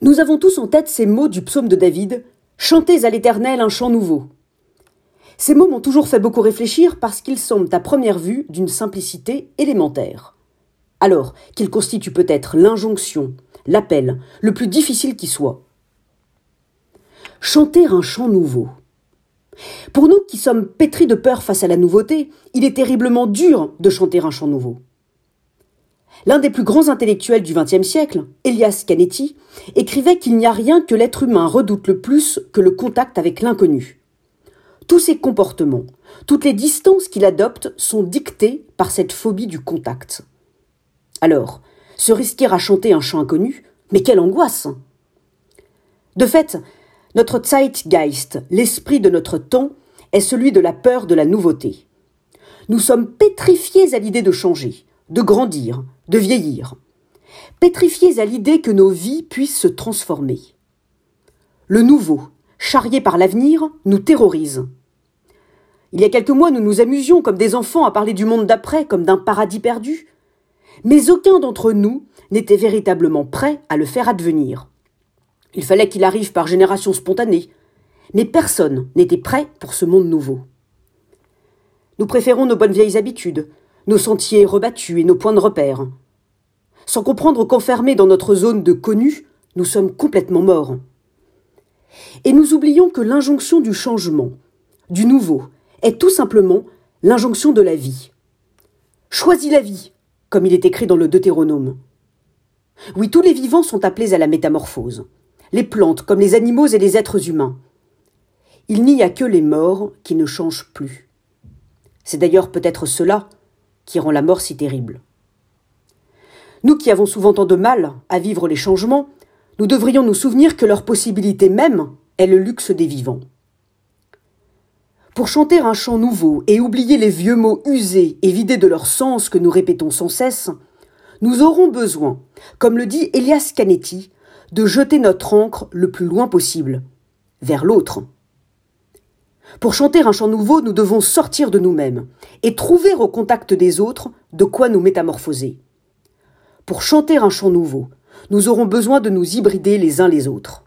Nous avons tous en tête ces mots du psaume de David Chantez à l'Éternel un chant nouveau. Ces mots m'ont toujours fait beaucoup réfléchir parce qu'ils semblent à première vue d'une simplicité élémentaire. Alors qu'ils constituent peut-être l'injonction, l'appel, le plus difficile qui soit. Chanter un chant nouveau. Pour nous qui sommes pétris de peur face à la nouveauté, il est terriblement dur de chanter un chant nouveau. L'un des plus grands intellectuels du XXe siècle, Elias Canetti, écrivait qu'il n'y a rien que l'être humain redoute le plus que le contact avec l'inconnu. Tous ses comportements, toutes les distances qu'il adopte sont dictés par cette phobie du contact. Alors, se risquer à chanter un chant inconnu, mais quelle angoisse De fait, notre Zeitgeist, l'esprit de notre temps, est celui de la peur de la nouveauté. Nous sommes pétrifiés à l'idée de changer, de grandir, de vieillir, pétrifiés à l'idée que nos vies puissent se transformer. Le nouveau, charrié par l'avenir, nous terrorise. Il y a quelques mois, nous nous amusions comme des enfants à parler du monde d'après comme d'un paradis perdu, mais aucun d'entre nous n'était véritablement prêt à le faire advenir. Il fallait qu'il arrive par génération spontanée, mais personne n'était prêt pour ce monde nouveau. Nous préférons nos bonnes vieilles habitudes, nos sentiers rebattus et nos points de repère. Sans comprendre qu'enfermés dans notre zone de connu, nous sommes complètement morts. Et nous oublions que l'injonction du changement, du nouveau, est tout simplement l'injonction de la vie. Choisis la vie, comme il est écrit dans le Deutéronome. Oui, tous les vivants sont appelés à la métamorphose, les plantes comme les animaux et les êtres humains. Il n'y a que les morts qui ne changent plus. C'est d'ailleurs peut-être cela qui rend la mort si terrible. Nous qui avons souvent tant de mal à vivre les changements, nous devrions nous souvenir que leur possibilité même est le luxe des vivants. Pour chanter un chant nouveau et oublier les vieux mots usés et vidés de leur sens que nous répétons sans cesse, nous aurons besoin, comme le dit Elias Canetti, de jeter notre encre le plus loin possible, vers l'autre. Pour chanter un chant nouveau, nous devons sortir de nous-mêmes et trouver au contact des autres de quoi nous métamorphoser. Pour chanter un chant nouveau, nous aurons besoin de nous hybrider les uns les autres.